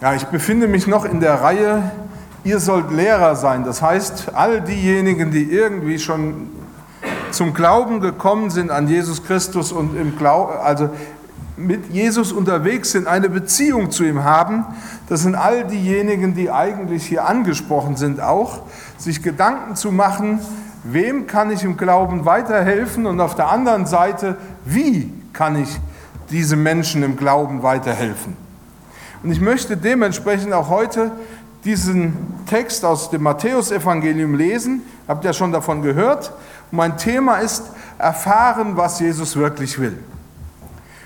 Ja, ich befinde mich noch in der Reihe, ihr sollt Lehrer sein. Das heißt, all diejenigen, die irgendwie schon zum Glauben gekommen sind an Jesus Christus und im Glauben, also mit Jesus unterwegs sind, eine Beziehung zu ihm haben, das sind all diejenigen, die eigentlich hier angesprochen sind, auch sich Gedanken zu machen, wem kann ich im Glauben weiterhelfen und auf der anderen Seite, wie kann ich diese Menschen im Glauben weiterhelfen. Und ich möchte dementsprechend auch heute diesen Text aus dem Matthäusevangelium lesen. Habt ihr schon davon gehört? Und mein Thema ist erfahren, was Jesus wirklich will.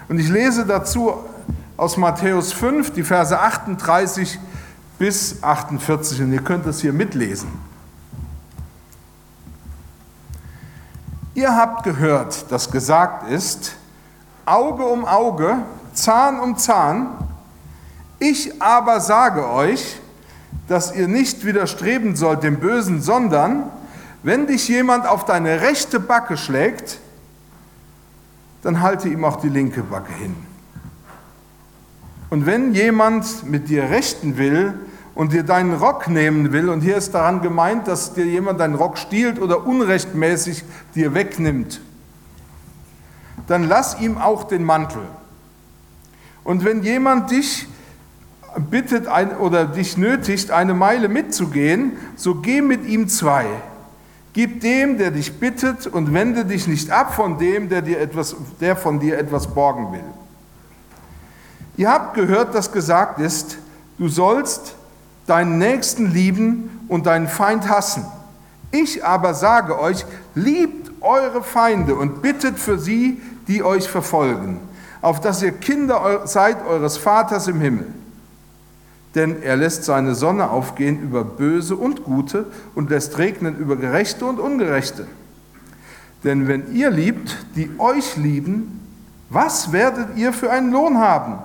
Und ich lese dazu aus Matthäus 5, die Verse 38 bis 48. Und ihr könnt das hier mitlesen. Ihr habt gehört, dass gesagt ist, Auge um Auge, Zahn um Zahn. Ich aber sage euch, dass ihr nicht widerstreben sollt dem Bösen, sondern wenn dich jemand auf deine rechte Backe schlägt, dann halte ihm auch die linke Backe hin. Und wenn jemand mit dir rechten will und dir deinen Rock nehmen will, und hier ist daran gemeint, dass dir jemand deinen Rock stiehlt oder unrechtmäßig dir wegnimmt, dann lass ihm auch den Mantel. Und wenn jemand dich bittet ein, oder dich nötigt, eine Meile mitzugehen, so geh mit ihm zwei. Gib dem, der dich bittet, und wende dich nicht ab von dem, der, dir etwas, der von dir etwas borgen will. Ihr habt gehört, dass gesagt ist, du sollst deinen Nächsten lieben und deinen Feind hassen. Ich aber sage euch, liebt eure Feinde und bittet für sie, die euch verfolgen, auf dass ihr Kinder seid eures Vaters im Himmel denn er lässt seine Sonne aufgehen über Böse und Gute und lässt regnen über Gerechte und Ungerechte. Denn wenn ihr liebt, die euch lieben, was werdet ihr für einen Lohn haben?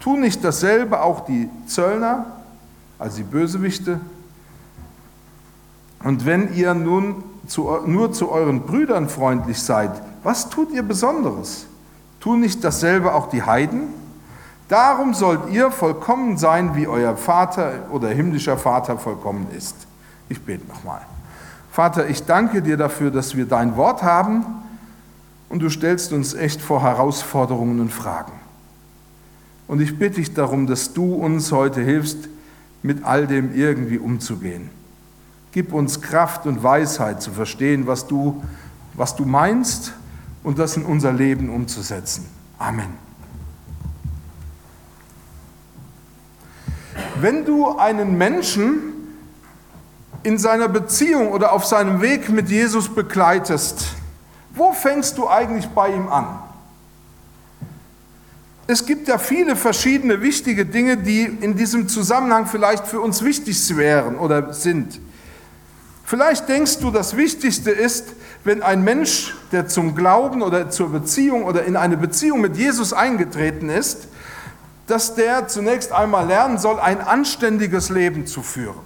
Tun nicht dasselbe auch die Zöllner, also die Bösewichte? Und wenn ihr nun zu, nur zu euren Brüdern freundlich seid, was tut ihr Besonderes? Tun nicht dasselbe auch die Heiden? Darum sollt ihr vollkommen sein, wie euer Vater oder himmlischer Vater vollkommen ist. Ich bete nochmal. Vater, ich danke dir dafür, dass wir dein Wort haben und du stellst uns echt vor Herausforderungen und Fragen. Und ich bitte dich darum, dass du uns heute hilfst, mit all dem irgendwie umzugehen. Gib uns Kraft und Weisheit zu verstehen, was du, was du meinst und das in unser Leben umzusetzen. Amen. Wenn du einen Menschen in seiner Beziehung oder auf seinem Weg mit Jesus begleitest, wo fängst du eigentlich bei ihm an? Es gibt ja viele verschiedene wichtige Dinge, die in diesem Zusammenhang vielleicht für uns wichtig wären oder sind. Vielleicht denkst du, das Wichtigste ist, wenn ein Mensch, der zum Glauben oder zur Beziehung oder in eine Beziehung mit Jesus eingetreten ist, dass der zunächst einmal lernen soll, ein anständiges Leben zu führen.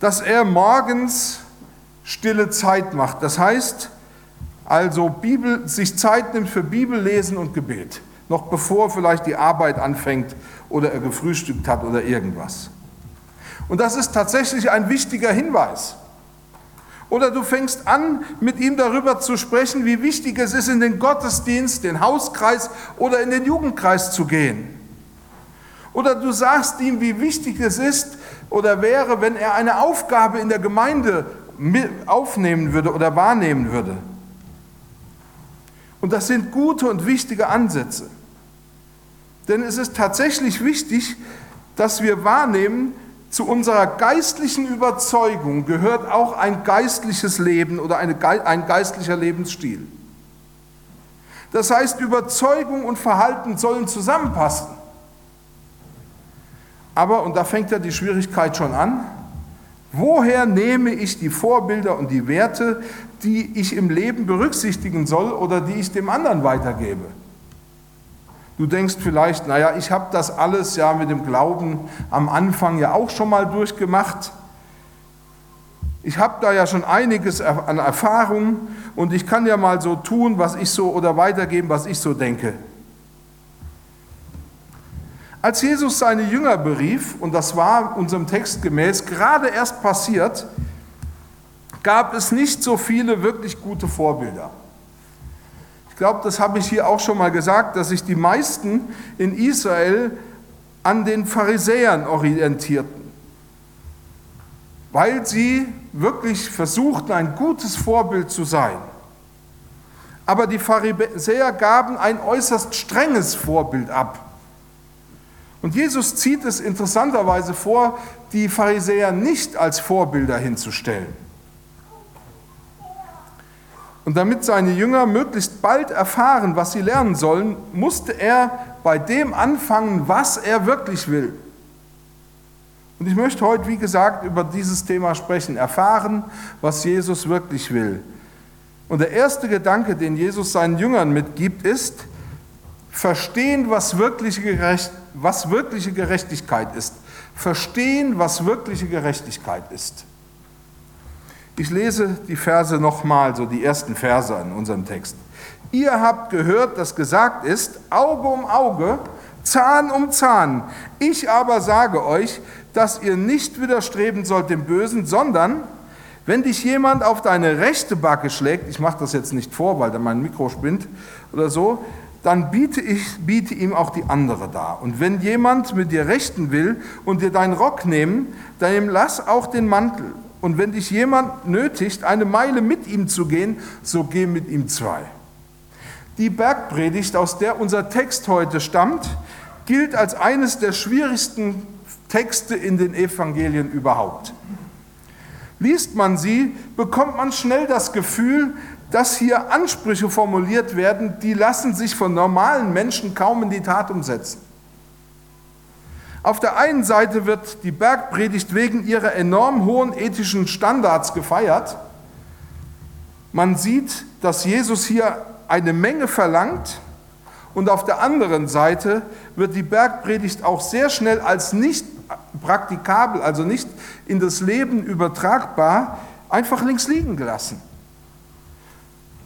Dass er morgens stille Zeit macht. Das heißt also Bibel, sich Zeit nimmt für Bibellesen und Gebet, noch bevor vielleicht die Arbeit anfängt oder er gefrühstückt hat oder irgendwas. Und das ist tatsächlich ein wichtiger Hinweis. Oder du fängst an, mit ihm darüber zu sprechen, wie wichtig es ist, in den Gottesdienst, den Hauskreis oder in den Jugendkreis zu gehen. Oder du sagst ihm, wie wichtig es ist oder wäre, wenn er eine Aufgabe in der Gemeinde aufnehmen würde oder wahrnehmen würde. Und das sind gute und wichtige Ansätze. Denn es ist tatsächlich wichtig, dass wir wahrnehmen, zu unserer geistlichen Überzeugung gehört auch ein geistliches Leben oder eine, ein geistlicher Lebensstil. Das heißt, Überzeugung und Verhalten sollen zusammenpassen. Aber, und da fängt ja die Schwierigkeit schon an, woher nehme ich die Vorbilder und die Werte, die ich im Leben berücksichtigen soll oder die ich dem anderen weitergebe? Du denkst vielleicht, naja, ich habe das alles ja mit dem Glauben am Anfang ja auch schon mal durchgemacht. Ich habe da ja schon einiges an Erfahrung und ich kann ja mal so tun, was ich so oder weitergeben, was ich so denke. Als Jesus seine Jünger berief, und das war unserem Text gemäß gerade erst passiert, gab es nicht so viele wirklich gute Vorbilder. Ich glaube, das habe ich hier auch schon mal gesagt, dass sich die meisten in Israel an den Pharisäern orientierten, weil sie wirklich versuchten, ein gutes Vorbild zu sein. Aber die Pharisäer gaben ein äußerst strenges Vorbild ab. Und Jesus zieht es interessanterweise vor, die Pharisäer nicht als Vorbilder hinzustellen. Und damit seine Jünger möglichst bald erfahren, was sie lernen sollen, musste er bei dem anfangen, was er wirklich will. Und ich möchte heute, wie gesagt, über dieses Thema sprechen, erfahren, was Jesus wirklich will. Und der erste Gedanke, den Jesus seinen Jüngern mitgibt, ist, verstehen, was wirkliche, Gerecht, was wirkliche Gerechtigkeit ist. Verstehen, was wirkliche Gerechtigkeit ist. Ich lese die Verse nochmal, so die ersten Verse in unserem Text. Ihr habt gehört, dass gesagt ist, Auge um Auge, Zahn um Zahn. Ich aber sage euch, dass ihr nicht widerstreben sollt dem Bösen, sondern wenn dich jemand auf deine rechte Backe schlägt, ich mache das jetzt nicht vor, weil da mein Mikro spinnt oder so, dann biete ich biete ihm auch die andere dar. Und wenn jemand mit dir rechten will und dir deinen Rock nehmen, dann lass auch den Mantel. Und wenn dich jemand nötigt, eine Meile mit ihm zu gehen, so geh mit ihm zwei. Die Bergpredigt, aus der unser Text heute stammt, gilt als eines der schwierigsten Texte in den Evangelien überhaupt. Liest man sie, bekommt man schnell das Gefühl, dass hier Ansprüche formuliert werden, die lassen sich von normalen Menschen kaum in die Tat umsetzen. Auf der einen Seite wird die Bergpredigt wegen ihrer enorm hohen ethischen Standards gefeiert. Man sieht, dass Jesus hier eine Menge verlangt und auf der anderen Seite wird die Bergpredigt auch sehr schnell als nicht praktikabel, also nicht in das Leben übertragbar, einfach links liegen gelassen.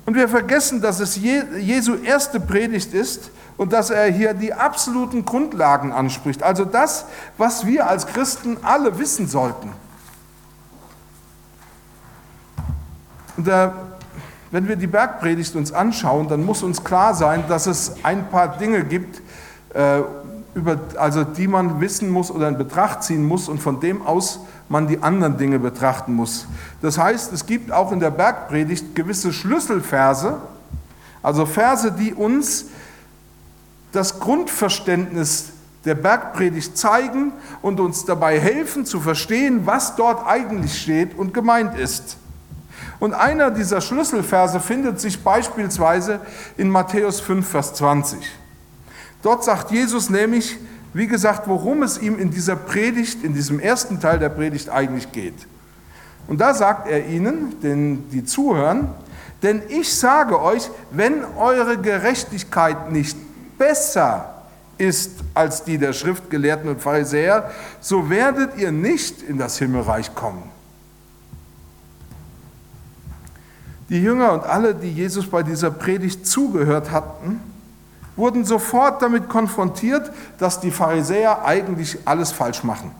Und wir vergessen, dass es Jesu erste Predigt ist und dass er hier die absoluten Grundlagen anspricht. Also das, was wir als Christen alle wissen sollten. Und da, wenn wir die Bergpredigt uns anschauen, dann muss uns klar sein, dass es ein paar Dinge gibt, äh, über, also die man wissen muss oder in Betracht ziehen muss und von dem aus man die anderen Dinge betrachten muss. Das heißt, es gibt auch in der Bergpredigt gewisse Schlüsselverse, also Verse, die uns das Grundverständnis der Bergpredigt zeigen und uns dabei helfen zu verstehen, was dort eigentlich steht und gemeint ist. Und einer dieser Schlüsselverse findet sich beispielsweise in Matthäus 5, Vers 20. Dort sagt Jesus nämlich, wie gesagt, worum es ihm in dieser Predigt, in diesem ersten Teil der Predigt eigentlich geht. Und da sagt er ihnen, den, die zuhören, denn ich sage euch, wenn eure Gerechtigkeit nicht besser ist als die der Schriftgelehrten und Pharisäer, so werdet ihr nicht in das Himmelreich kommen. Die Jünger und alle, die Jesus bei dieser Predigt zugehört hatten, wurden sofort damit konfrontiert, dass die Pharisäer eigentlich alles falsch machen.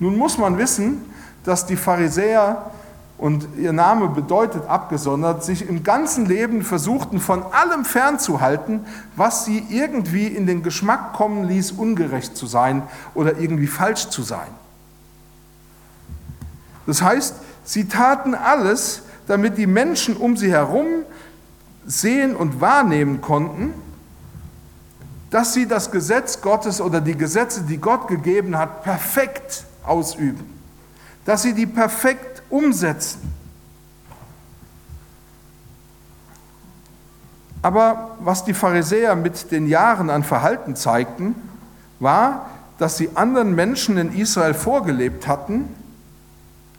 Nun muss man wissen, dass die Pharisäer, und ihr Name bedeutet abgesondert, sich im ganzen Leben versuchten, von allem fernzuhalten, was sie irgendwie in den Geschmack kommen ließ, ungerecht zu sein oder irgendwie falsch zu sein. Das heißt, sie taten alles, damit die Menschen um sie herum sehen und wahrnehmen konnten, dass sie das Gesetz Gottes oder die Gesetze, die Gott gegeben hat, perfekt ausüben, dass sie die perfekt umsetzen. Aber was die Pharisäer mit den Jahren an Verhalten zeigten, war, dass sie anderen Menschen in Israel vorgelebt hatten,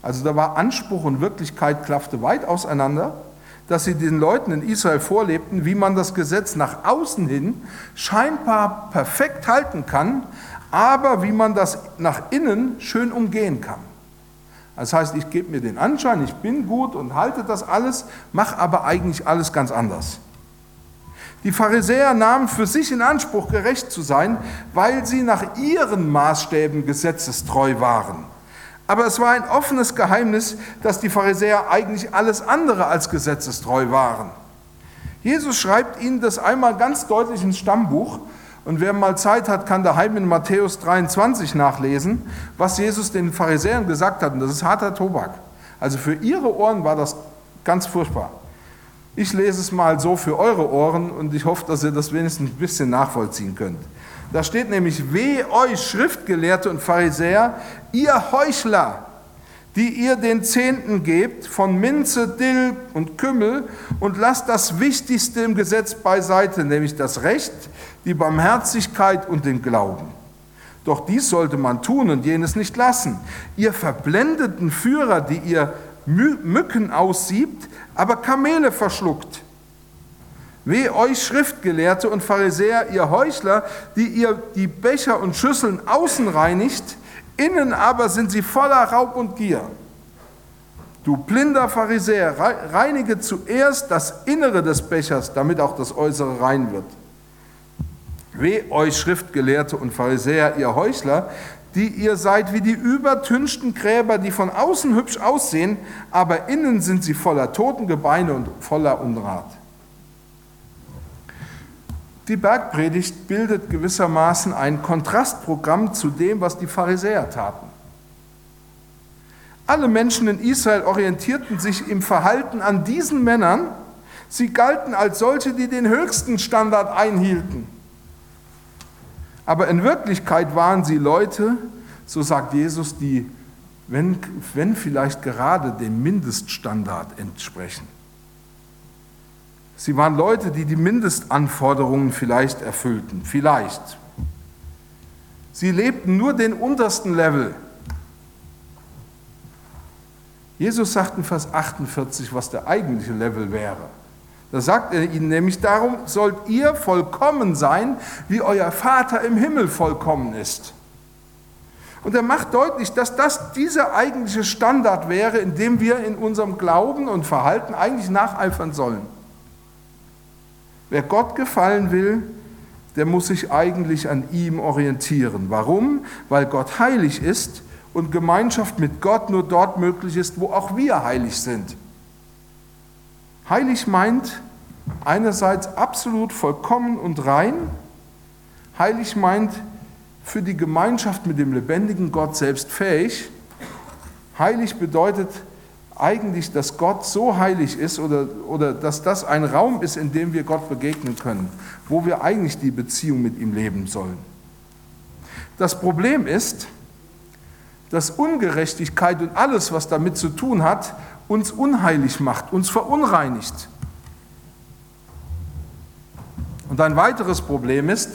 also da war Anspruch und Wirklichkeit klaffte weit auseinander, dass sie den Leuten in Israel vorlebten, wie man das Gesetz nach außen hin scheinbar perfekt halten kann, aber wie man das nach innen schön umgehen kann. Das heißt, ich gebe mir den Anschein, ich bin gut und halte das alles, mache aber eigentlich alles ganz anders. Die Pharisäer nahmen für sich in Anspruch, gerecht zu sein, weil sie nach ihren Maßstäben gesetzestreu waren. Aber es war ein offenes Geheimnis, dass die Pharisäer eigentlich alles andere als gesetzestreu waren. Jesus schreibt ihnen das einmal ganz deutlich ins Stammbuch. Und wer mal Zeit hat, kann daheim in Matthäus 23 nachlesen, was Jesus den Pharisäern gesagt hat. Und das ist harter Tobak. Also für ihre Ohren war das ganz furchtbar. Ich lese es mal so für eure Ohren und ich hoffe, dass ihr das wenigstens ein bisschen nachvollziehen könnt. Da steht nämlich, weh euch Schriftgelehrte und Pharisäer, ihr Heuchler, die ihr den Zehnten gebt von Minze, Dill und Kümmel und lasst das Wichtigste im Gesetz beiseite, nämlich das Recht, die Barmherzigkeit und den Glauben. Doch dies sollte man tun und jenes nicht lassen. Ihr verblendeten Führer, die ihr Mücken aussiebt, aber Kamele verschluckt. Weh euch Schriftgelehrte und Pharisäer, ihr Heuchler, die ihr die Becher und Schüsseln außen reinigt, innen aber sind sie voller Raub und Gier. Du blinder Pharisäer, reinige zuerst das Innere des Bechers, damit auch das Äußere rein wird. Weh euch Schriftgelehrte und Pharisäer, ihr Heuchler, die ihr seid wie die übertünchten Gräber, die von außen hübsch aussehen, aber innen sind sie voller Totengebeine und voller Unrat. Die Bergpredigt bildet gewissermaßen ein Kontrastprogramm zu dem, was die Pharisäer taten. Alle Menschen in Israel orientierten sich im Verhalten an diesen Männern. Sie galten als solche, die den höchsten Standard einhielten. Aber in Wirklichkeit waren sie Leute, so sagt Jesus, die, wenn, wenn vielleicht gerade dem Mindeststandard entsprechen. Sie waren Leute, die die Mindestanforderungen vielleicht erfüllten, vielleicht. Sie lebten nur den untersten Level. Jesus sagt in Vers 48, was der eigentliche Level wäre. Da sagt er ihnen nämlich, darum sollt ihr vollkommen sein, wie euer Vater im Himmel vollkommen ist. Und er macht deutlich, dass das dieser eigentliche Standard wäre, in dem wir in unserem Glauben und Verhalten eigentlich nacheifern sollen. Wer Gott gefallen will, der muss sich eigentlich an ihm orientieren. Warum? Weil Gott heilig ist und Gemeinschaft mit Gott nur dort möglich ist, wo auch wir heilig sind. Heilig meint einerseits absolut vollkommen und rein. Heilig meint für die Gemeinschaft mit dem lebendigen Gott selbst fähig. Heilig bedeutet eigentlich, dass Gott so heilig ist oder, oder dass das ein Raum ist, in dem wir Gott begegnen können, wo wir eigentlich die Beziehung mit ihm leben sollen. Das Problem ist, dass Ungerechtigkeit und alles, was damit zu tun hat, uns unheilig macht, uns verunreinigt. Und ein weiteres Problem ist,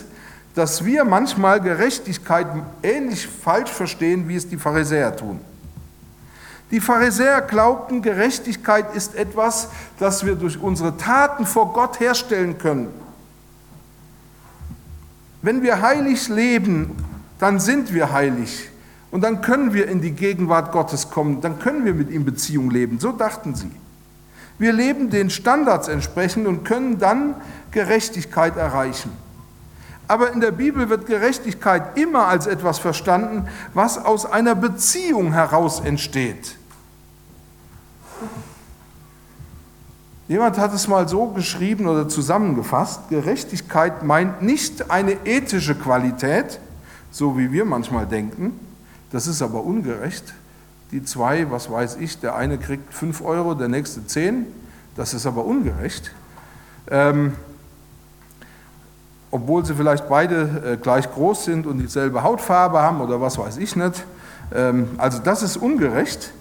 dass wir manchmal Gerechtigkeit ähnlich falsch verstehen, wie es die Pharisäer tun. Die Pharisäer glaubten, Gerechtigkeit ist etwas, das wir durch unsere Taten vor Gott herstellen können. Wenn wir heilig leben, dann sind wir heilig. Und dann können wir in die Gegenwart Gottes kommen, dann können wir mit ihm Beziehung leben. So dachten sie. Wir leben den Standards entsprechend und können dann Gerechtigkeit erreichen. Aber in der Bibel wird Gerechtigkeit immer als etwas verstanden, was aus einer Beziehung heraus entsteht. Jemand hat es mal so geschrieben oder zusammengefasst, Gerechtigkeit meint nicht eine ethische Qualität, so wie wir manchmal denken, das ist aber ungerecht. Die zwei, was weiß ich, der eine kriegt fünf Euro, der nächste zehn. Das ist aber ungerecht. Ähm, obwohl sie vielleicht beide äh, gleich groß sind und dieselbe Hautfarbe haben oder was weiß ich nicht. Ähm, also das ist ungerecht.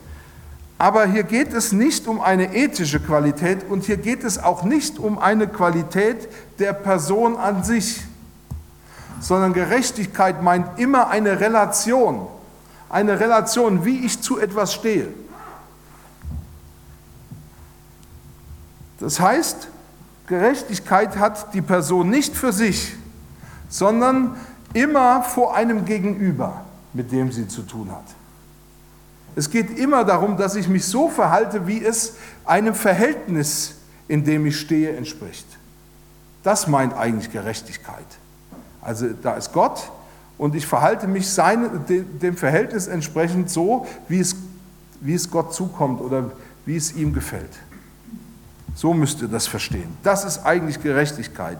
Aber hier geht es nicht um eine ethische Qualität und hier geht es auch nicht um eine Qualität der Person an sich, sondern Gerechtigkeit meint immer eine Relation eine Relation, wie ich zu etwas stehe. Das heißt, Gerechtigkeit hat die Person nicht für sich, sondern immer vor einem Gegenüber, mit dem sie zu tun hat. Es geht immer darum, dass ich mich so verhalte, wie es einem Verhältnis, in dem ich stehe, entspricht. Das meint eigentlich Gerechtigkeit. Also da ist Gott und ich verhalte mich seine, dem Verhältnis entsprechend so, wie es, wie es Gott zukommt oder wie es ihm gefällt. So müsst ihr das verstehen. Das ist eigentlich Gerechtigkeit.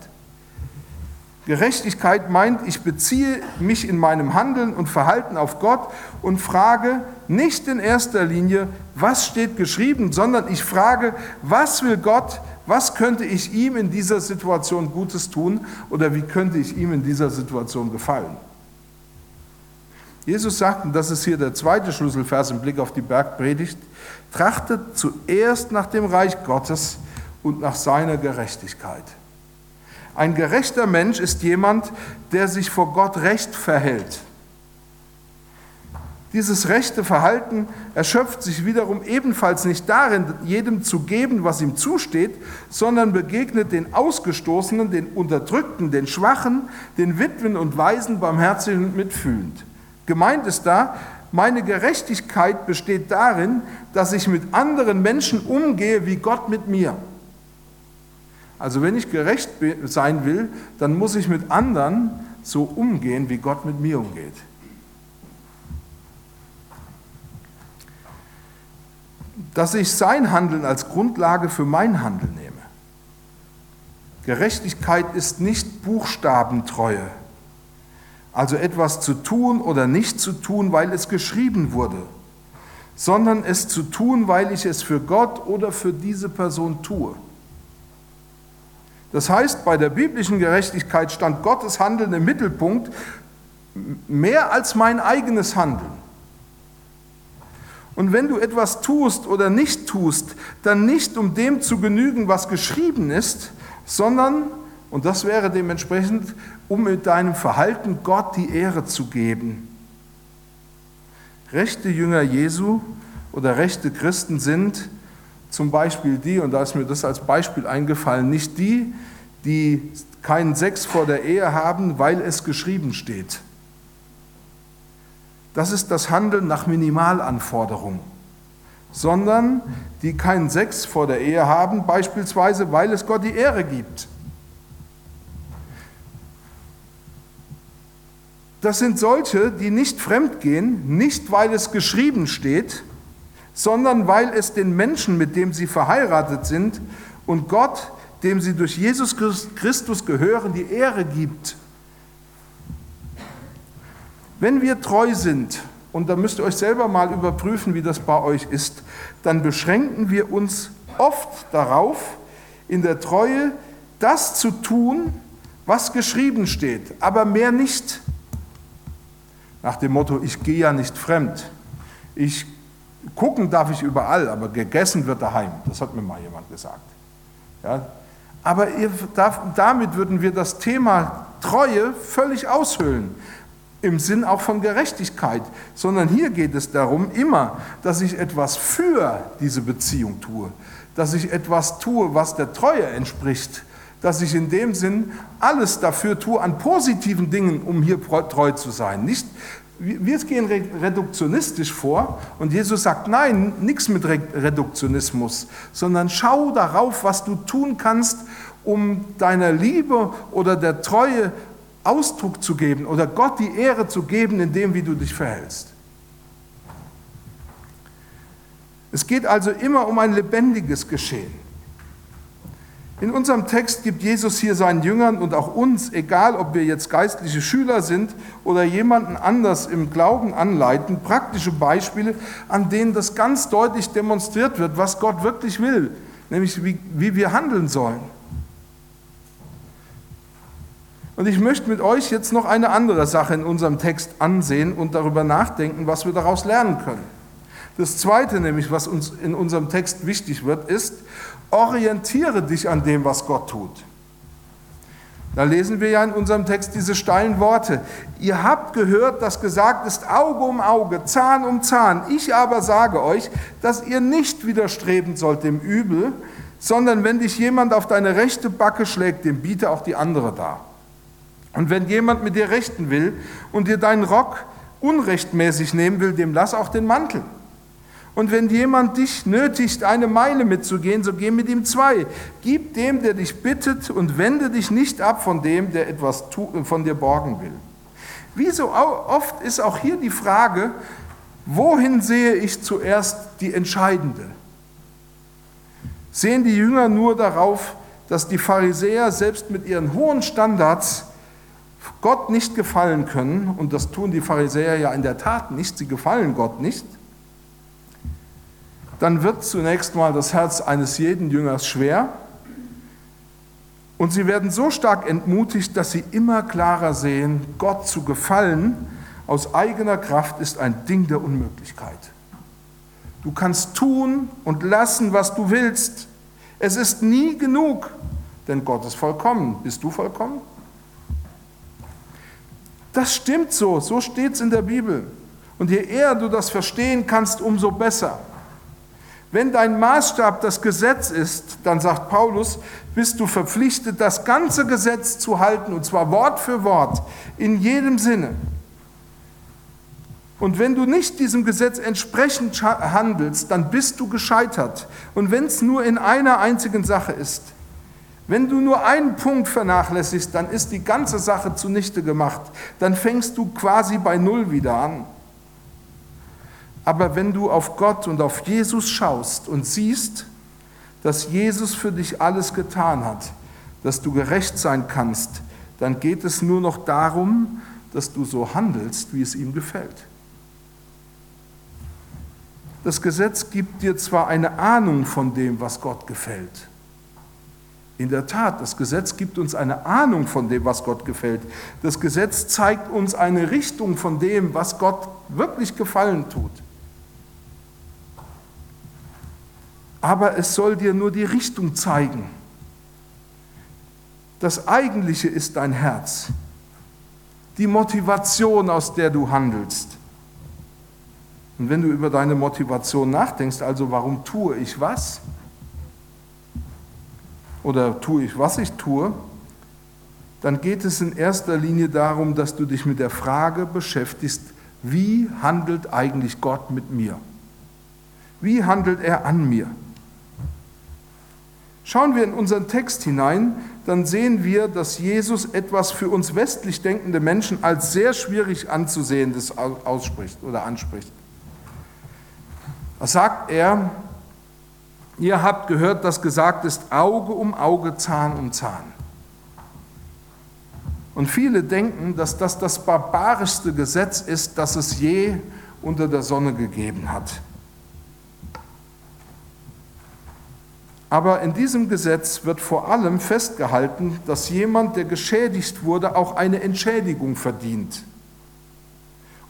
Gerechtigkeit meint, ich beziehe mich in meinem Handeln und Verhalten auf Gott und frage nicht in erster Linie, was steht geschrieben, sondern ich frage, was will Gott, was könnte ich ihm in dieser Situation Gutes tun oder wie könnte ich ihm in dieser Situation gefallen. Jesus sagt, und das ist hier der zweite Schlüsselvers im Blick auf die Bergpredigt, trachtet zuerst nach dem Reich Gottes und nach seiner Gerechtigkeit. Ein gerechter Mensch ist jemand, der sich vor Gott recht verhält. Dieses rechte Verhalten erschöpft sich wiederum ebenfalls nicht darin, jedem zu geben, was ihm zusteht, sondern begegnet den Ausgestoßenen, den Unterdrückten, den Schwachen, den Witwen und Waisen barmherzig und mitfühlend. Gemeint ist da, meine Gerechtigkeit besteht darin, dass ich mit anderen Menschen umgehe wie Gott mit mir. Also wenn ich gerecht sein will, dann muss ich mit anderen so umgehen, wie Gott mit mir umgeht. Dass ich sein Handeln als Grundlage für mein Handeln nehme. Gerechtigkeit ist nicht Buchstabentreue, also etwas zu tun oder nicht zu tun, weil es geschrieben wurde, sondern es zu tun, weil ich es für Gott oder für diese Person tue. Das heißt, bei der biblischen Gerechtigkeit stand Gottes Handeln im Mittelpunkt mehr als mein eigenes Handeln. Und wenn du etwas tust oder nicht tust, dann nicht um dem zu genügen, was geschrieben ist, sondern, und das wäre dementsprechend, um mit deinem Verhalten Gott die Ehre zu geben. Rechte Jünger Jesu oder rechte Christen sind zum Beispiel die, und da ist mir das als Beispiel eingefallen, nicht die, die keinen Sex vor der Ehe haben, weil es geschrieben steht. Das ist das Handeln nach Minimalanforderungen, sondern die keinen Sex vor der Ehe haben, beispielsweise weil es Gott die Ehre gibt. Das sind solche, die nicht fremdgehen, nicht weil es geschrieben steht, sondern weil es den Menschen, mit dem sie verheiratet sind und Gott, dem sie durch Jesus Christus gehören, die Ehre gibt. Wenn wir treu sind, und da müsst ihr euch selber mal überprüfen, wie das bei euch ist, dann beschränken wir uns oft darauf, in der Treue das zu tun, was geschrieben steht, aber mehr nicht. Nach dem Motto, ich gehe ja nicht fremd. Ich gucken darf ich überall, aber gegessen wird daheim. Das hat mir mal jemand gesagt. Ja, aber ihr, damit würden wir das Thema Treue völlig aushöhlen, im Sinn auch von Gerechtigkeit, sondern hier geht es darum immer, dass ich etwas für diese Beziehung tue, dass ich etwas tue, was der Treue entspricht, dass ich in dem Sinn alles dafür tue an positiven Dingen, um hier treu zu sein. Nicht, wir gehen reduktionistisch vor und Jesus sagt, nein, nichts mit Reduktionismus, sondern schau darauf, was du tun kannst, um deiner Liebe oder der Treue Ausdruck zu geben oder Gott die Ehre zu geben in dem, wie du dich verhältst. Es geht also immer um ein lebendiges Geschehen. In unserem Text gibt Jesus hier seinen Jüngern und auch uns, egal ob wir jetzt geistliche Schüler sind oder jemanden anders im Glauben anleiten, praktische Beispiele, an denen das ganz deutlich demonstriert wird, was Gott wirklich will, nämlich wie, wie wir handeln sollen. Und ich möchte mit euch jetzt noch eine andere Sache in unserem Text ansehen und darüber nachdenken, was wir daraus lernen können. Das Zweite nämlich, was uns in unserem Text wichtig wird, ist, orientiere dich an dem, was Gott tut. Da lesen wir ja in unserem Text diese steilen Worte. Ihr habt gehört, dass gesagt ist Auge um Auge, Zahn um Zahn. Ich aber sage euch, dass ihr nicht widerstreben sollt dem Übel, sondern wenn dich jemand auf deine rechte Backe schlägt, dem biete auch die andere dar. Und wenn jemand mit dir rechten will und dir deinen Rock unrechtmäßig nehmen will, dem lass auch den Mantel. Und wenn jemand dich nötigt, eine Meile mitzugehen, so geh mit ihm zwei. Gib dem, der dich bittet, und wende dich nicht ab von dem, der etwas von dir borgen will. Wie so oft ist auch hier die Frage, wohin sehe ich zuerst die entscheidende? Sehen die Jünger nur darauf, dass die Pharisäer selbst mit ihren hohen Standards Gott nicht gefallen können, und das tun die Pharisäer ja in der Tat nicht, sie gefallen Gott nicht, dann wird zunächst mal das Herz eines jeden Jüngers schwer und sie werden so stark entmutigt, dass sie immer klarer sehen, Gott zu gefallen aus eigener Kraft ist ein Ding der Unmöglichkeit. Du kannst tun und lassen, was du willst. Es ist nie genug, denn Gott ist vollkommen. Bist du vollkommen? Das stimmt so, so steht es in der Bibel. Und je eher du das verstehen kannst, umso besser. Wenn dein Maßstab das Gesetz ist, dann sagt Paulus, bist du verpflichtet, das ganze Gesetz zu halten, und zwar Wort für Wort, in jedem Sinne. Und wenn du nicht diesem Gesetz entsprechend handelst, dann bist du gescheitert. Und wenn es nur in einer einzigen Sache ist, wenn du nur einen Punkt vernachlässigst, dann ist die ganze Sache zunichte gemacht. Dann fängst du quasi bei Null wieder an. Aber wenn du auf Gott und auf Jesus schaust und siehst, dass Jesus für dich alles getan hat, dass du gerecht sein kannst, dann geht es nur noch darum, dass du so handelst, wie es ihm gefällt. Das Gesetz gibt dir zwar eine Ahnung von dem, was Gott gefällt, in der Tat, das Gesetz gibt uns eine Ahnung von dem, was Gott gefällt. Das Gesetz zeigt uns eine Richtung von dem, was Gott wirklich gefallen tut. Aber es soll dir nur die Richtung zeigen. Das Eigentliche ist dein Herz, die Motivation, aus der du handelst. Und wenn du über deine Motivation nachdenkst, also warum tue ich was, oder tue ich, was ich tue, dann geht es in erster Linie darum, dass du dich mit der Frage beschäftigst, wie handelt eigentlich Gott mit mir? Wie handelt er an mir? Schauen wir in unseren Text hinein, dann sehen wir, dass Jesus etwas für uns westlich denkende Menschen als sehr schwierig anzusehendes ausspricht oder anspricht. Was sagt er? Ihr habt gehört, dass gesagt ist, Auge um Auge, Zahn um Zahn. Und viele denken, dass das das barbarischste Gesetz ist, das es je unter der Sonne gegeben hat. Aber in diesem Gesetz wird vor allem festgehalten, dass jemand, der geschädigt wurde, auch eine Entschädigung verdient.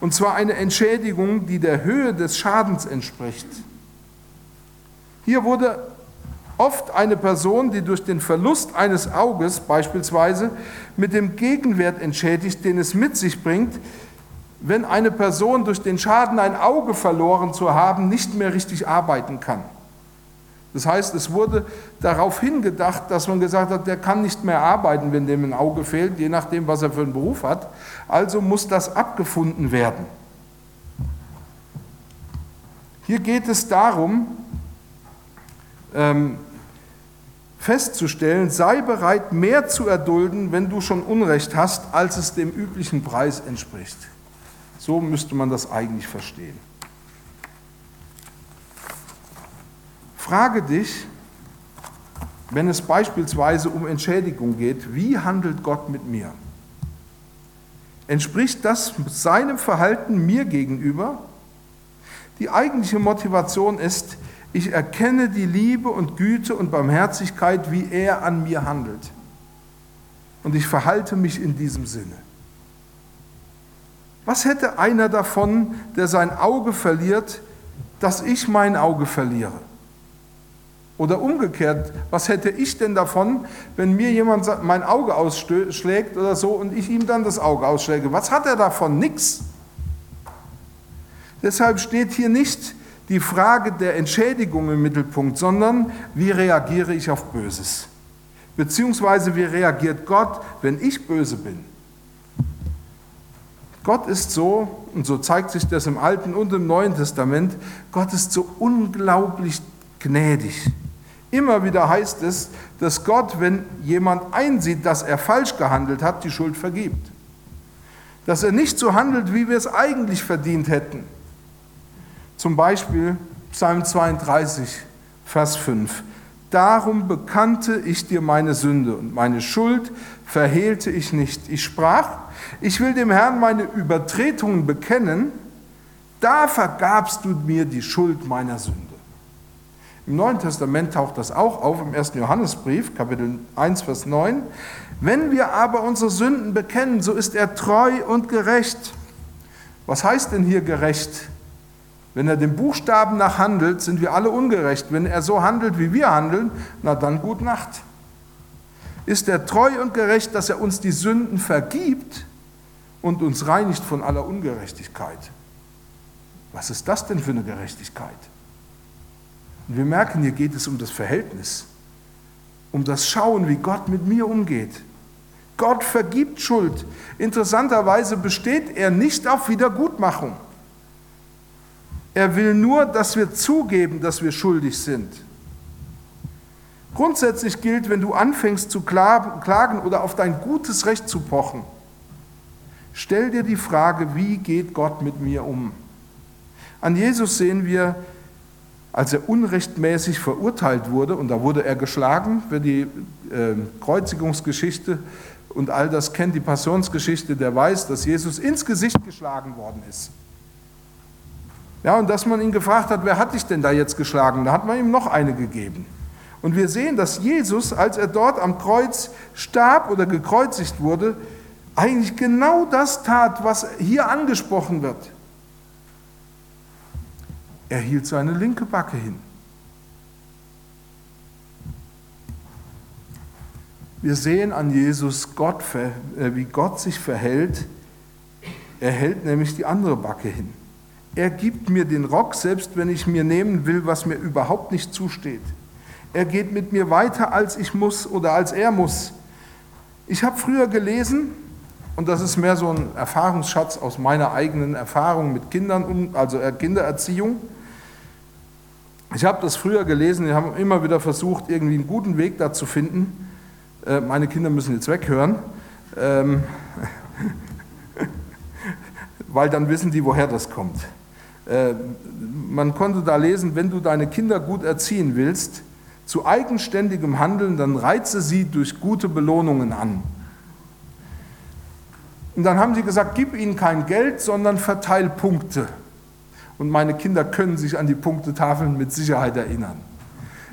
Und zwar eine Entschädigung, die der Höhe des Schadens entspricht. Hier wurde oft eine Person, die durch den Verlust eines Auges beispielsweise mit dem Gegenwert entschädigt, den es mit sich bringt, wenn eine Person durch den Schaden ein Auge verloren zu haben, nicht mehr richtig arbeiten kann. Das heißt, es wurde darauf hingedacht, dass man gesagt hat, der kann nicht mehr arbeiten, wenn dem ein Auge fehlt, je nachdem, was er für einen Beruf hat. Also muss das abgefunden werden. Hier geht es darum, ähm, festzustellen, sei bereit, mehr zu erdulden, wenn du schon Unrecht hast, als es dem üblichen Preis entspricht. So müsste man das eigentlich verstehen. Frage dich, wenn es beispielsweise um Entschädigung geht, wie handelt Gott mit mir? Entspricht das seinem Verhalten mir gegenüber? Die eigentliche Motivation ist, ich erkenne die Liebe und Güte und Barmherzigkeit, wie er an mir handelt. Und ich verhalte mich in diesem Sinne. Was hätte einer davon, der sein Auge verliert, dass ich mein Auge verliere? Oder umgekehrt, was hätte ich denn davon, wenn mir jemand mein Auge ausschlägt oder so und ich ihm dann das Auge ausschläge? Was hat er davon? Nix. Deshalb steht hier nicht, die Frage der Entschädigung im Mittelpunkt, sondern wie reagiere ich auf Böses? Beziehungsweise wie reagiert Gott, wenn ich böse bin? Gott ist so, und so zeigt sich das im Alten und im Neuen Testament, Gott ist so unglaublich gnädig. Immer wieder heißt es, dass Gott, wenn jemand einsieht, dass er falsch gehandelt hat, die Schuld vergibt. Dass er nicht so handelt, wie wir es eigentlich verdient hätten. Zum Beispiel Psalm 32, Vers 5. Darum bekannte ich dir meine Sünde und meine Schuld verhehlte ich nicht. Ich sprach, ich will dem Herrn meine Übertretungen bekennen, da vergabst du mir die Schuld meiner Sünde. Im Neuen Testament taucht das auch auf im 1. Johannesbrief, Kapitel 1, Vers 9. Wenn wir aber unsere Sünden bekennen, so ist er treu und gerecht. Was heißt denn hier gerecht? Wenn er dem Buchstaben nach handelt, sind wir alle ungerecht. Wenn er so handelt, wie wir handeln, na dann gut Nacht. Ist er treu und gerecht, dass er uns die Sünden vergibt und uns reinigt von aller Ungerechtigkeit? Was ist das denn für eine Gerechtigkeit? Und wir merken, hier geht es um das Verhältnis, um das Schauen, wie Gott mit mir umgeht. Gott vergibt Schuld. Interessanterweise besteht er nicht auf Wiedergutmachung. Er will nur, dass wir zugeben, dass wir schuldig sind. Grundsätzlich gilt, wenn du anfängst zu klagen oder auf dein gutes Recht zu pochen, stell dir die Frage, wie geht Gott mit mir um? An Jesus sehen wir, als er unrechtmäßig verurteilt wurde, und da wurde er geschlagen, wer die äh, Kreuzigungsgeschichte und all das kennt, die Passionsgeschichte, der weiß, dass Jesus ins Gesicht geschlagen worden ist. Ja, und dass man ihn gefragt hat, wer hat dich denn da jetzt geschlagen? Da hat man ihm noch eine gegeben. Und wir sehen, dass Jesus, als er dort am Kreuz starb oder gekreuzigt wurde, eigentlich genau das tat, was hier angesprochen wird. Er hielt seine linke Backe hin. Wir sehen an Jesus, Gott, äh, wie Gott sich verhält. Er hält nämlich die andere Backe hin. Er gibt mir den Rock, selbst wenn ich mir nehmen will, was mir überhaupt nicht zusteht. Er geht mit mir weiter, als ich muss oder als er muss. Ich habe früher gelesen, und das ist mehr so ein Erfahrungsschatz aus meiner eigenen Erfahrung mit Kindern, also Kindererziehung. Ich habe das früher gelesen, wir haben immer wieder versucht, irgendwie einen guten Weg da zu finden. Äh, meine Kinder müssen jetzt weghören, ähm, weil dann wissen die, woher das kommt. Äh, man konnte da lesen, wenn du deine Kinder gut erziehen willst, zu eigenständigem Handeln, dann reize sie durch gute Belohnungen an. Und dann haben sie gesagt, gib ihnen kein Geld, sondern verteil Punkte. Und meine Kinder können sich an die Punktetafeln mit Sicherheit erinnern,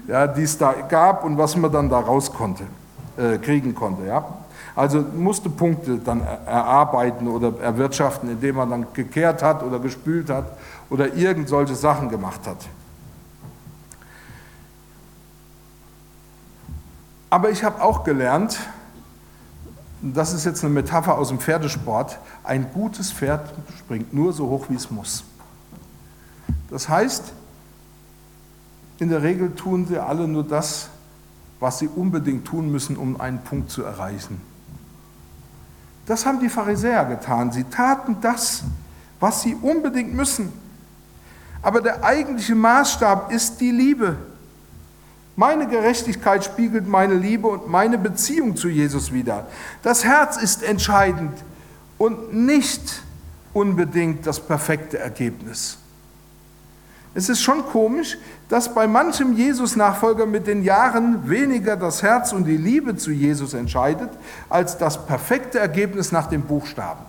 ja, die es da gab und was man dann da raus konnte, äh, kriegen konnte. Ja. Also musste Punkte dann erarbeiten oder erwirtschaften, indem man dann gekehrt hat oder gespült hat oder irgend solche Sachen gemacht hat. Aber ich habe auch gelernt, das ist jetzt eine Metapher aus dem Pferdesport, ein gutes Pferd springt nur so hoch, wie es muss. Das heißt, in der Regel tun sie alle nur das, was sie unbedingt tun müssen, um einen Punkt zu erreichen. Das haben die Pharisäer getan. Sie taten das, was sie unbedingt müssen. Aber der eigentliche Maßstab ist die Liebe. Meine Gerechtigkeit spiegelt meine Liebe und meine Beziehung zu Jesus wider. Das Herz ist entscheidend und nicht unbedingt das perfekte Ergebnis. Es ist schon komisch, dass bei manchem Jesus-Nachfolger mit den Jahren weniger das Herz und die Liebe zu Jesus entscheidet, als das perfekte Ergebnis nach dem Buchstaben.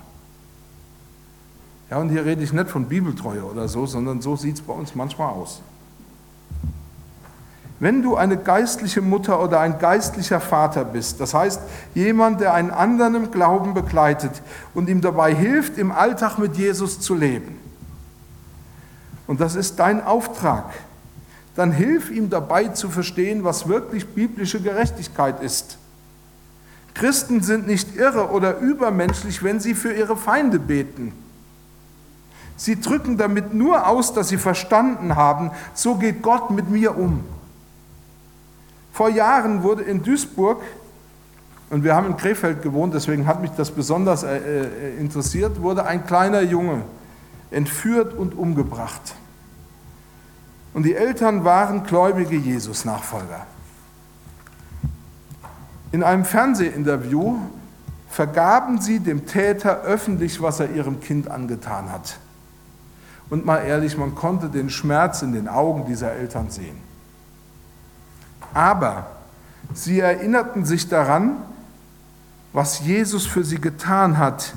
Ja, und hier rede ich nicht von Bibeltreue oder so, sondern so sieht es bei uns manchmal aus. Wenn du eine geistliche Mutter oder ein geistlicher Vater bist, das heißt jemand, der einen anderen im Glauben begleitet und ihm dabei hilft, im Alltag mit Jesus zu leben, und das ist dein Auftrag, dann hilf ihm dabei zu verstehen, was wirklich biblische Gerechtigkeit ist. Christen sind nicht irre oder übermenschlich, wenn sie für ihre Feinde beten. Sie drücken damit nur aus, dass sie verstanden haben, so geht Gott mit mir um. Vor Jahren wurde in Duisburg und wir haben in Krefeld gewohnt, deswegen hat mich das besonders äh, äh, interessiert, wurde ein kleiner Junge entführt und umgebracht. Und die Eltern waren gläubige Jesus-Nachfolger. In einem Fernsehinterview vergaben sie dem Täter öffentlich, was er ihrem Kind angetan hat. Und mal ehrlich, man konnte den Schmerz in den Augen dieser Eltern sehen. Aber sie erinnerten sich daran, was Jesus für sie getan hat,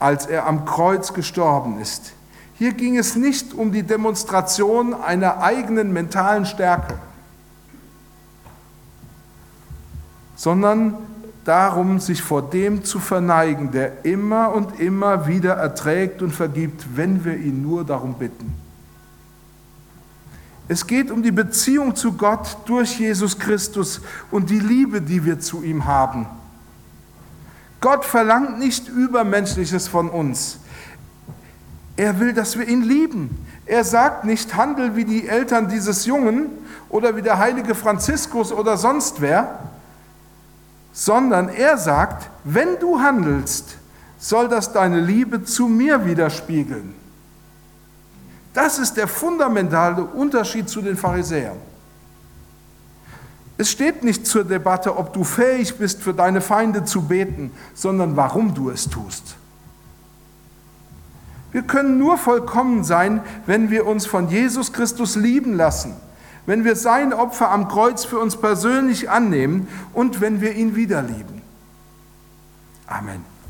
als er am Kreuz gestorben ist. Hier ging es nicht um die Demonstration einer eigenen mentalen Stärke, sondern darum, sich vor dem zu verneigen, der immer und immer wieder erträgt und vergibt, wenn wir ihn nur darum bitten. Es geht um die Beziehung zu Gott durch Jesus Christus und die Liebe, die wir zu ihm haben. Gott verlangt nicht Übermenschliches von uns. Er will, dass wir ihn lieben. Er sagt nicht, handel wie die Eltern dieses Jungen oder wie der heilige Franziskus oder sonst wer, sondern er sagt, wenn du handelst, soll das deine Liebe zu mir widerspiegeln. Das ist der fundamentale Unterschied zu den Pharisäern. Es steht nicht zur Debatte, ob du fähig bist, für deine Feinde zu beten, sondern warum du es tust. Wir können nur vollkommen sein, wenn wir uns von Jesus Christus lieben lassen, wenn wir sein Opfer am Kreuz für uns persönlich annehmen und wenn wir ihn wieder lieben. Amen.